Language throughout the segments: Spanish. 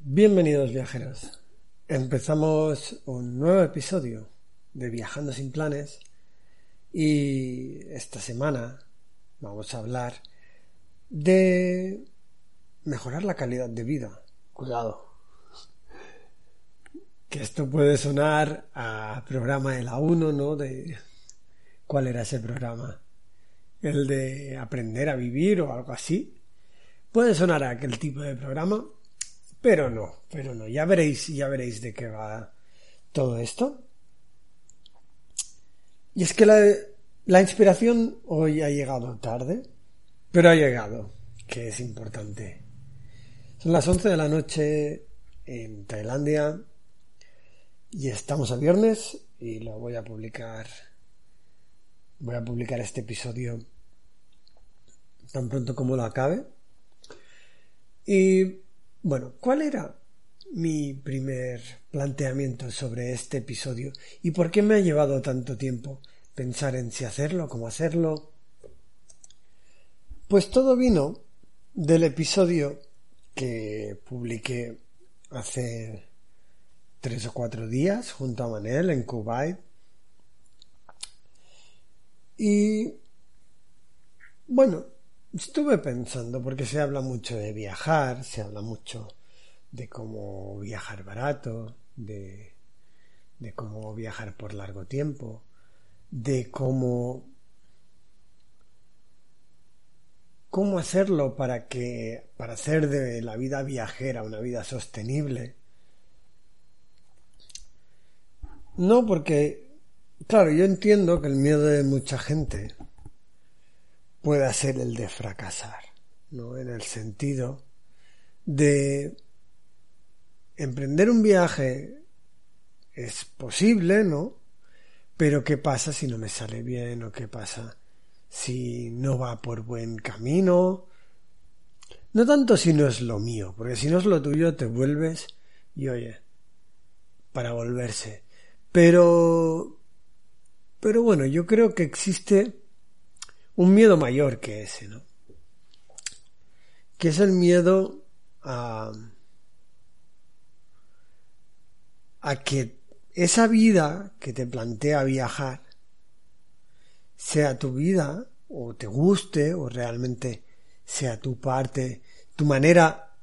Bienvenidos viajeros. Empezamos un nuevo episodio de Viajando sin planes y esta semana vamos a hablar de mejorar la calidad de vida. Cuidado. Que esto puede sonar a programa de la 1, ¿no? De ¿cuál era ese programa? El de aprender a vivir o algo así. Puede sonar a aquel tipo de programa, pero no, pero no. Ya veréis, ya veréis de qué va todo esto. Y es que la, la inspiración hoy ha llegado tarde, pero ha llegado, que es importante. Son las 11 de la noche en Tailandia y estamos a viernes y lo voy a publicar. Voy a publicar este episodio tan pronto como lo acabe. Y bueno, ¿cuál era mi primer planteamiento sobre este episodio y por qué me ha llevado tanto tiempo pensar en si hacerlo, cómo hacerlo? Pues todo vino del episodio que publiqué hace tres o cuatro días junto a Manel en Kuwait. Y bueno, estuve pensando, porque se habla mucho de viajar, se habla mucho de cómo viajar barato, de, de cómo viajar por largo tiempo, de cómo cómo hacerlo para que para hacer de la vida viajera una vida sostenible. No porque claro, yo entiendo que el miedo de mucha gente pueda ser el de fracasar, ¿no? En el sentido de emprender un viaje es posible, ¿no? Pero ¿qué pasa si no me sale bien o qué pasa si no va por buen camino? No tanto si no es lo mío, porque si no es lo tuyo te vuelves y oye, para volverse. Pero pero bueno, yo creo que existe un miedo mayor que ese, ¿no? Que es el miedo a a que esa vida que te plantea viajar sea tu vida o te guste o realmente sea tu parte, tu manera,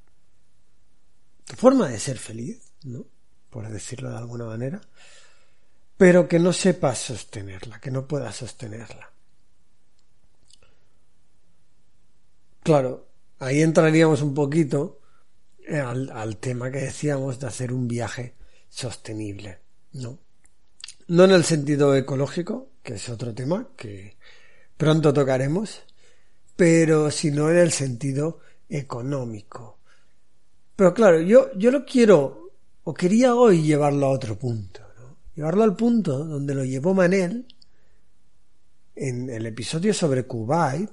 tu forma de ser feliz, ¿no? Por decirlo de alguna manera, pero que no sepas sostenerla, que no puedas sostenerla. Claro, ahí entraríamos un poquito al, al tema que decíamos de hacer un viaje sostenible, ¿no? No en el sentido ecológico, que es otro tema que pronto tocaremos, pero sino en el sentido económico. Pero claro, yo, yo lo quiero, o quería hoy llevarlo a otro punto, ¿no? Llevarlo al punto donde lo llevó Manel en el episodio sobre Kuwait,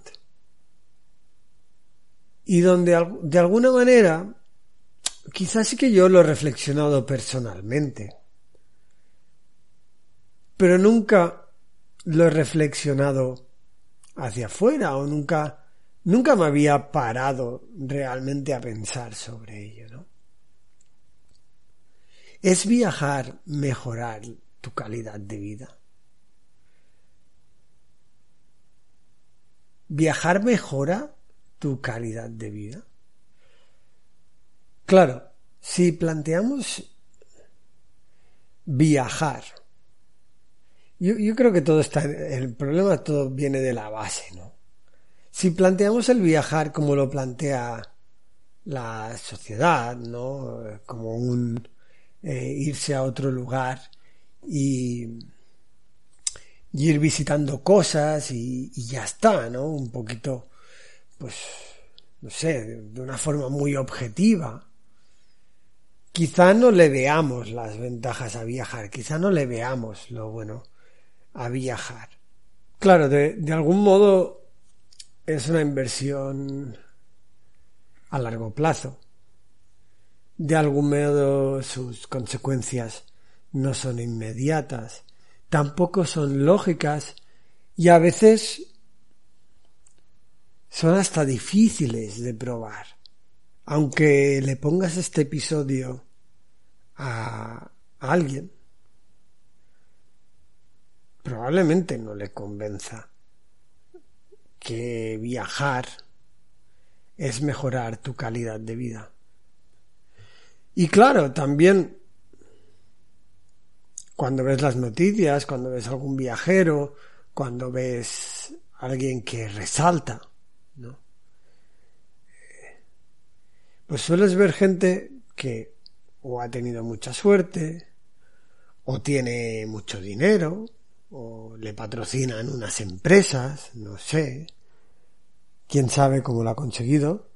y donde de alguna manera quizás sí que yo lo he reflexionado personalmente, pero nunca lo he reflexionado hacia afuera o nunca nunca me había parado realmente a pensar sobre ello, ¿no? ¿Es viajar mejorar tu calidad de vida? ¿Viajar mejora tu calidad de vida? Claro, si planteamos viajar Yo, yo creo que todo está, el problema todo viene de la base, ¿no? Si planteamos el viajar como lo plantea la sociedad, ¿no? Como un eh, irse a otro lugar y, ir visitando cosas y, y, ya está, ¿no? Un poquito, pues, no sé, de una forma muy objetiva. Quizá no le veamos las ventajas a viajar, quizá no le veamos lo bueno a viajar. Claro, de, de algún modo es una inversión a largo plazo. De algún modo sus consecuencias no son inmediatas, tampoco son lógicas y a veces son hasta difíciles de probar. Aunque le pongas este episodio a, alguien, probablemente no le convenza que viajar es mejorar tu calidad de vida. Y claro, también cuando ves las noticias, cuando ves algún viajero, cuando ves alguien que resalta, ¿no? Pues sueles ver gente que o ha tenido mucha suerte, o tiene mucho dinero, o le patrocinan unas empresas, no sé, quién sabe cómo lo ha conseguido,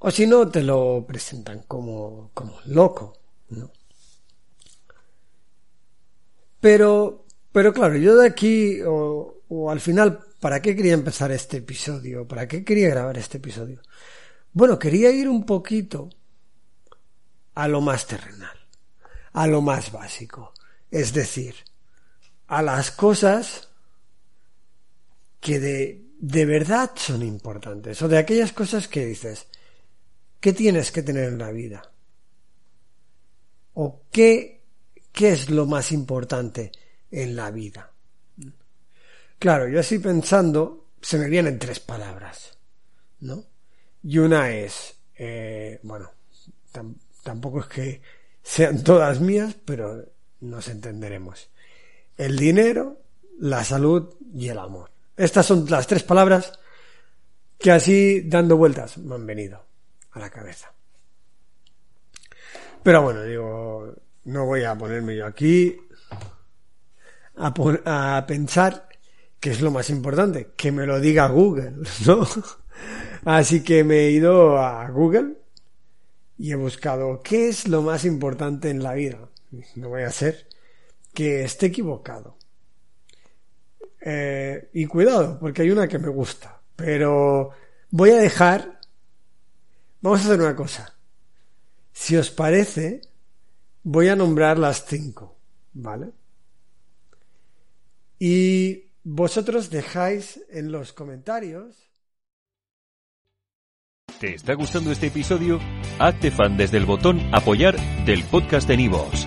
o si no te lo presentan como, como loco, ¿no? Pero, pero claro, yo de aquí, o, o al final, ¿para qué quería empezar este episodio? ¿Para qué quería grabar este episodio? Bueno, quería ir un poquito a lo más terrenal, a lo más básico, es decir, a las cosas que de, de verdad son importantes, o de aquellas cosas que dices, ¿qué tienes que tener en la vida? ¿O qué, qué es lo más importante en la vida? Claro, yo así pensando, se me vienen tres palabras, ¿no? Y una es, eh, bueno, tam, tampoco es que sean todas mías, pero nos entenderemos. El dinero, la salud y el amor. Estas son las tres palabras que así dando vueltas me han venido a la cabeza. Pero bueno, digo, no voy a ponerme yo aquí a, pensar que es lo más importante, que me lo diga Google, ¿no? Así que me he ido a Google y he buscado qué es lo más importante en la vida. No voy a ser que esté equivocado. Eh, y cuidado, porque hay una que me gusta. Pero voy a dejar... Vamos a hacer una cosa. Si os parece, voy a nombrar las cinco, ¿vale? Y vosotros dejáis en los comentarios. ¿Te está gustando este episodio? Hazte fan desde el botón Apoyar del podcast de Nivos.